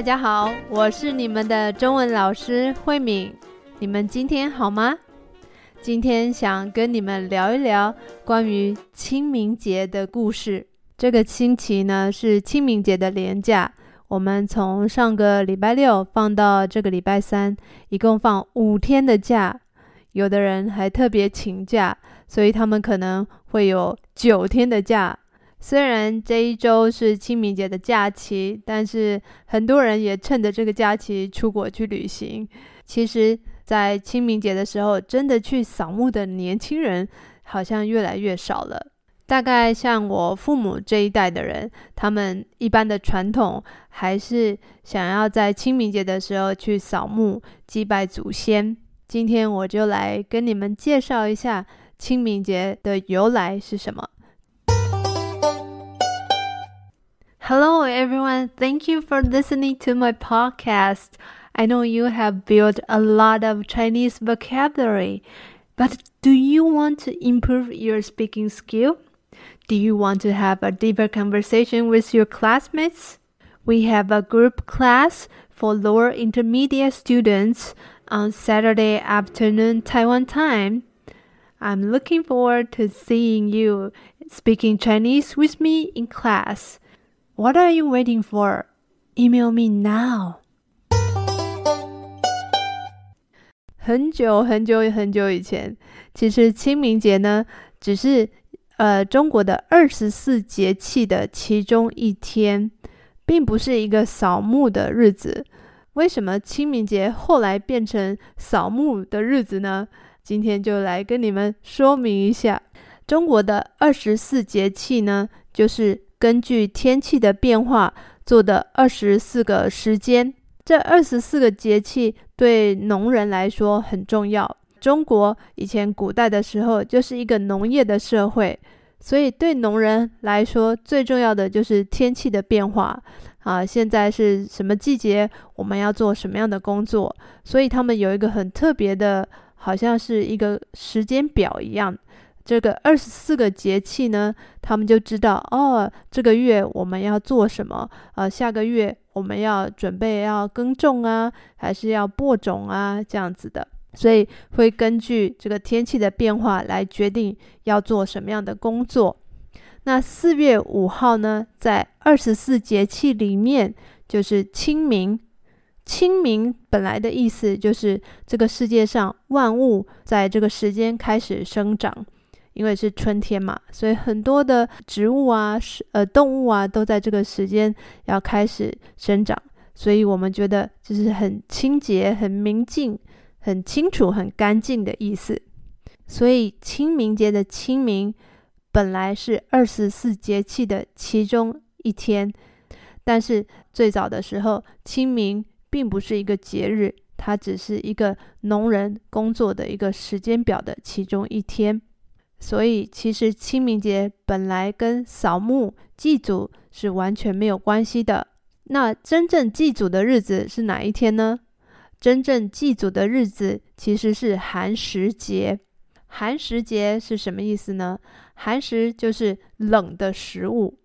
大家好，我是你们的中文老师慧敏。你们今天好吗？今天想跟你们聊一聊关于清明节的故事。这个星期呢是清明节的连假，我们从上个礼拜六放到这个礼拜三，一共放五天的假。有的人还特别请假，所以他们可能会有九天的假。虽然这一周是清明节的假期，但是很多人也趁着这个假期出国去旅行。其实，在清明节的时候，真的去扫墓的年轻人好像越来越少了。大概像我父母这一代的人，他们一般的传统还是想要在清明节的时候去扫墓祭拜祖先。今天我就来跟你们介绍一下清明节的由来是什么。Hello everyone, thank you for listening to my podcast. I know you have built a lot of Chinese vocabulary, but do you want to improve your speaking skill? Do you want to have a deeper conversation with your classmates? We have a group class for lower intermediate students on Saturday afternoon Taiwan time. I'm looking forward to seeing you speaking Chinese with me in class. What are you waiting for? Email me now. 很久很久很久以前，其实清明节呢，只是。呃，中国的二十四节气的其中一天，并不是一个扫墓的日子。为什么清明节后来变成扫墓的日子呢？今天就来跟你们说明一下。中国的二十四节气呢，就是根据天气的变化做的二十四个时间。这二十四个节气对农人来说很重要。中国以前古代的时候就是一个农业的社会，所以对农人来说最重要的就是天气的变化啊。现在是什么季节，我们要做什么样的工作，所以他们有一个很特别的，好像是一个时间表一样。这个二十四个节气呢，他们就知道哦，这个月我们要做什么，呃，下个月我们要准备要耕种啊，还是要播种啊，这样子的。所以会根据这个天气的变化来决定要做什么样的工作。那四月五号呢，在二十四节气里面就是清明。清明本来的意思就是这个世界上万物在这个时间开始生长，因为是春天嘛，所以很多的植物啊、呃动物啊都在这个时间要开始生长。所以我们觉得就是很清洁、很明净。很清楚、很干净的意思，所以清明节的清明本来是二十四节气的其中一天，但是最早的时候，清明并不是一个节日，它只是一个农人工作的一个时间表的其中一天。所以，其实清明节本来跟扫墓祭祖是完全没有关系的。那真正祭祖的日子是哪一天呢？真正祭祖的日子其实是寒食节。寒食节是什么意思呢？寒食就是冷的食物。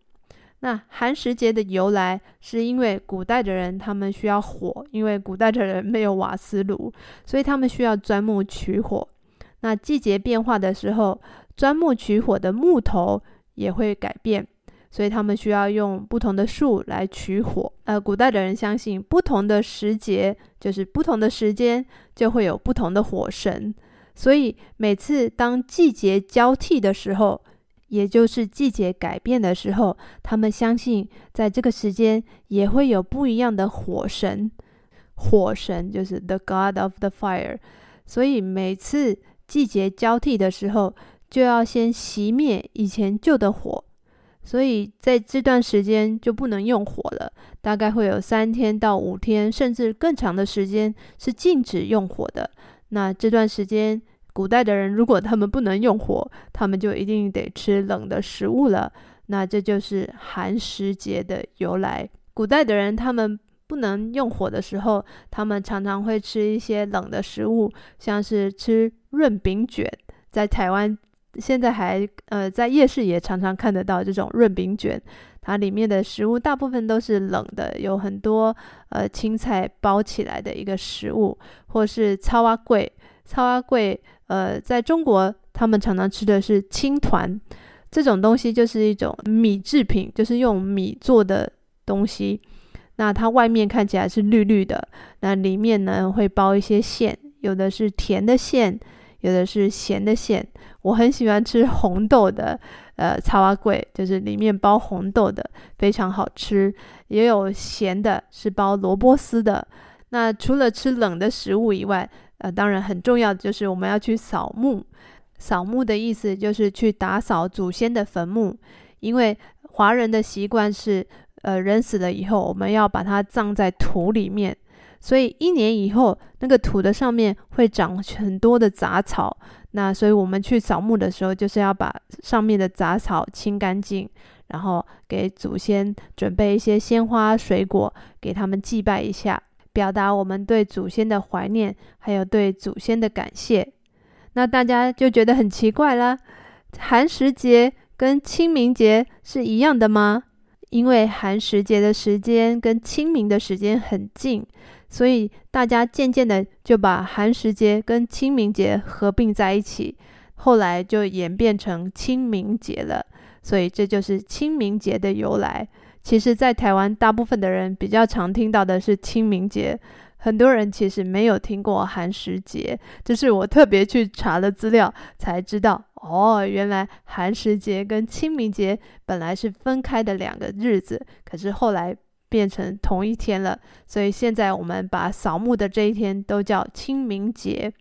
那寒食节的由来是因为古代的人他们需要火，因为古代的人没有瓦斯炉，所以他们需要钻木取火。那季节变化的时候，钻木取火的木头也会改变。所以他们需要用不同的树来取火。呃，古代的人相信，不同的时节就是不同的时间，就会有不同的火神。所以每次当季节交替的时候，也就是季节改变的时候，他们相信在这个时间也会有不一样的火神。火神就是 the god of the fire。所以每次季节交替的时候，就要先熄灭以前旧的火。所以在这段时间就不能用火了，大概会有三天到五天，甚至更长的时间是禁止用火的。那这段时间，古代的人如果他们不能用火，他们就一定得吃冷的食物了。那这就是寒食节的由来。古代的人他们不能用火的时候，他们常常会吃一些冷的食物，像是吃润饼卷，在台湾。现在还呃在夜市也常常看得到这种润饼卷，它里面的食物大部分都是冷的，有很多呃青菜包起来的一个食物，或是草仔粿，草仔粿呃在中国他们常常吃的是青团，这种东西就是一种米制品，就是用米做的东西。那它外面看起来是绿绿的，那里面呢会包一些馅，有的是甜的馅，有的是咸的馅。我很喜欢吃红豆的，呃，茶花桂，就是里面包红豆的，非常好吃。也有咸的，是包萝卜丝的。那除了吃冷的食物以外，呃，当然很重要的就是我们要去扫墓。扫墓的意思就是去打扫祖先的坟墓，因为华人的习惯是。呃，人死了以后，我们要把它葬在土里面，所以一年以后，那个土的上面会长很多的杂草。那所以我们去扫墓的时候，就是要把上面的杂草清干净，然后给祖先准备一些鲜花、水果，给他们祭拜一下，表达我们对祖先的怀念，还有对祖先的感谢。那大家就觉得很奇怪了，寒食节跟清明节是一样的吗？因为寒食节的时间跟清明的时间很近，所以大家渐渐的就把寒食节跟清明节合并在一起，后来就演变成清明节了。所以这就是清明节的由来。其实，在台湾，大部分的人比较常听到的是清明节。很多人其实没有听过寒食节，这是我特别去查了资料才知道。哦，原来寒食节跟清明节本来是分开的两个日子，可是后来变成同一天了。所以现在我们把扫墓的这一天都叫清明节。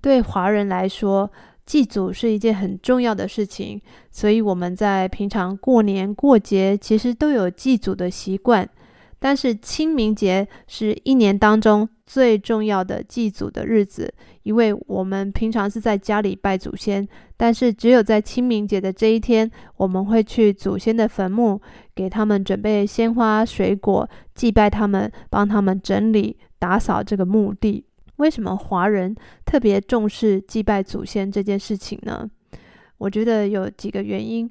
对华人来说，祭祖是一件很重要的事情，所以我们在平常过年过节其实都有祭祖的习惯。但是清明节是一年当中最重要的祭祖的日子，因为我们平常是在家里拜祖先，但是只有在清明节的这一天，我们会去祖先的坟墓，给他们准备鲜花、水果，祭拜他们，帮他们整理、打扫这个墓地。为什么华人特别重视祭拜祖先这件事情呢？我觉得有几个原因，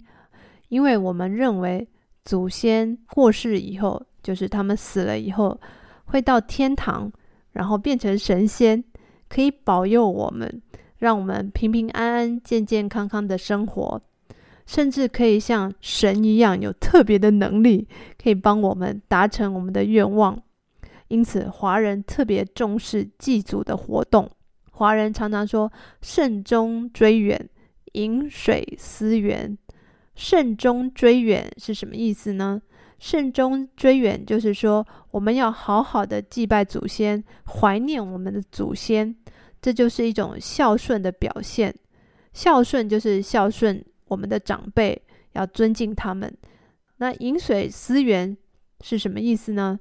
因为我们认为祖先过世以后。就是他们死了以后，会到天堂，然后变成神仙，可以保佑我们，让我们平平安安、健健康康的生活，甚至可以像神一样有特别的能力，可以帮我们达成我们的愿望。因此，华人特别重视祭祖的活动。华人常常说“慎终追远，饮水思源”。慎终追远是什么意思呢？慎终追远，就是说我们要好好的祭拜祖先，怀念我们的祖先，这就是一种孝顺的表现。孝顺就是孝顺我们的长辈，要尊敬他们。那饮水思源是什么意思呢？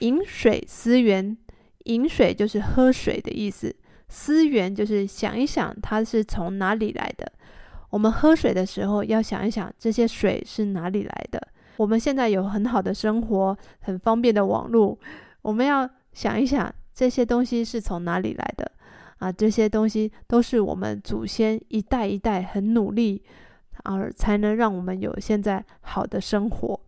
饮水思源，饮水就是喝水的意思，思源就是想一想它是从哪里来的。我们喝水的时候要想一想这些水是哪里来的。我们现在有很好的生活，很方便的网络。我们要想一想，这些东西是从哪里来的啊？这些东西都是我们祖先一代一代很努力，而才能让我们有现在好的生活。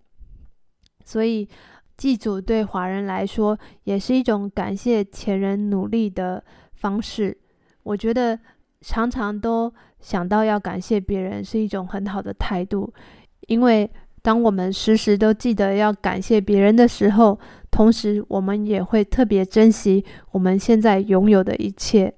所以，祭祖对华人来说，也是一种感谢前人努力的方式。我觉得常常都想到要感谢别人，是一种很好的态度，因为。当我们时时都记得要感谢别人的时候，同时我们也会特别珍惜我们现在拥有的一切。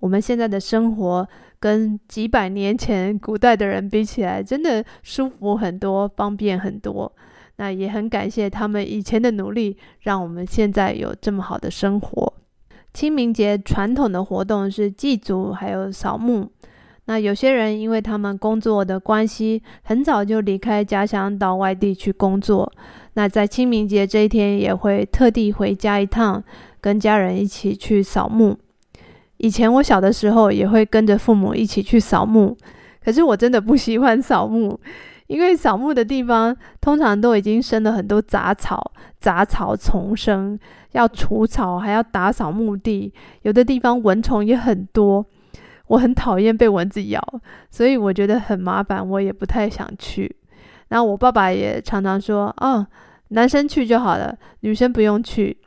我们现在的生活跟几百年前古代的人比起来，真的舒服很多，方便很多。那也很感谢他们以前的努力，让我们现在有这么好的生活。清明节传统的活动是祭祖，还有扫墓。那有些人因为他们工作的关系，很早就离开家乡到外地去工作。那在清明节这一天，也会特地回家一趟，跟家人一起去扫墓。以前我小的时候，也会跟着父母一起去扫墓。可是我真的不喜欢扫墓，因为扫墓的地方通常都已经生了很多杂草，杂草丛生，要除草，还要打扫墓地，有的地方蚊虫也很多。我很讨厌被蚊子咬，所以我觉得很麻烦，我也不太想去。然后我爸爸也常常说：“哦，男生去就好了，女生不用去。”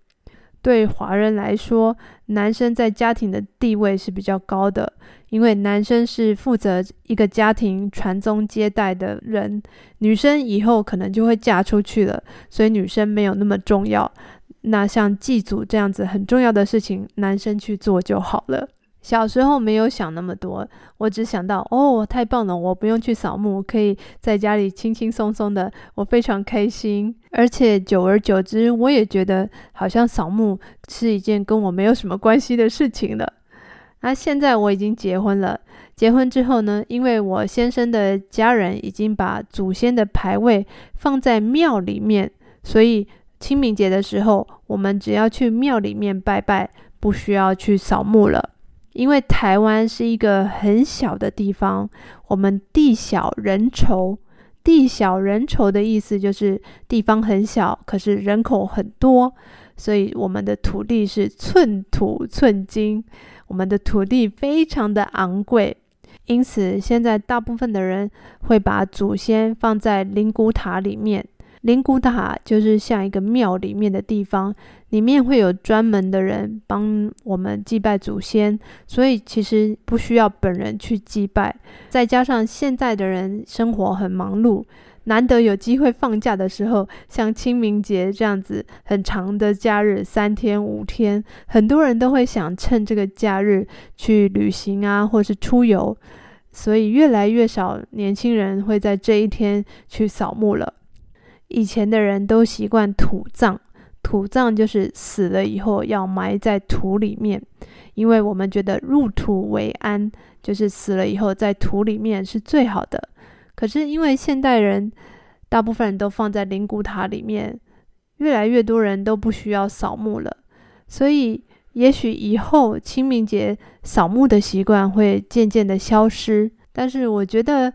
对华人来说，男生在家庭的地位是比较高的，因为男生是负责一个家庭传宗接代的人，女生以后可能就会嫁出去了，所以女生没有那么重要。那像祭祖这样子很重要的事情，男生去做就好了。小时候没有想那么多，我只想到哦，太棒了，我不用去扫墓，可以在家里轻轻松松的，我非常开心。而且久而久之，我也觉得好像扫墓是一件跟我没有什么关系的事情了。那现在我已经结婚了，结婚之后呢，因为我先生的家人已经把祖先的牌位放在庙里面，所以清明节的时候，我们只要去庙里面拜拜，不需要去扫墓了。因为台湾是一个很小的地方，我们地小人稠。地小人稠的意思就是地方很小，可是人口很多，所以我们的土地是寸土寸金，我们的土地非常的昂贵。因此，现在大部分的人会把祖先放在灵骨塔里面。灵骨塔就是像一个庙里面的地方，里面会有专门的人帮我们祭拜祖先，所以其实不需要本人去祭拜。再加上现在的人生活很忙碌，难得有机会放假的时候，像清明节这样子很长的假日，三天五天，很多人都会想趁这个假日去旅行啊，或是出游，所以越来越少年轻人会在这一天去扫墓了。以前的人都习惯土葬，土葬就是死了以后要埋在土里面，因为我们觉得入土为安，就是死了以后在土里面是最好的。可是因为现代人大部分人都放在灵骨塔里面，越来越多人都不需要扫墓了，所以也许以后清明节扫墓的习惯会渐渐的消失。但是我觉得。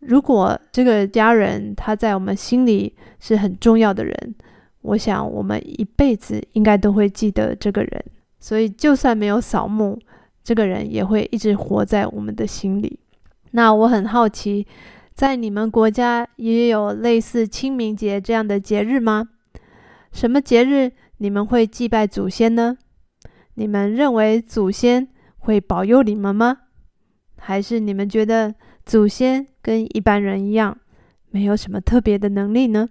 如果这个家人他在我们心里是很重要的人，我想我们一辈子应该都会记得这个人。所以就算没有扫墓，这个人也会一直活在我们的心里。那我很好奇，在你们国家也有类似清明节这样的节日吗？什么节日你们会祭拜祖先呢？你们认为祖先会保佑你们吗？还是你们觉得祖先跟一般人一样，没有什么特别的能力呢？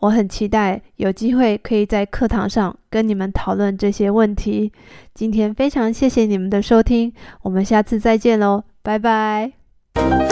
我很期待有机会可以在课堂上跟你们讨论这些问题。今天非常谢谢你们的收听，我们下次再见喽，拜拜。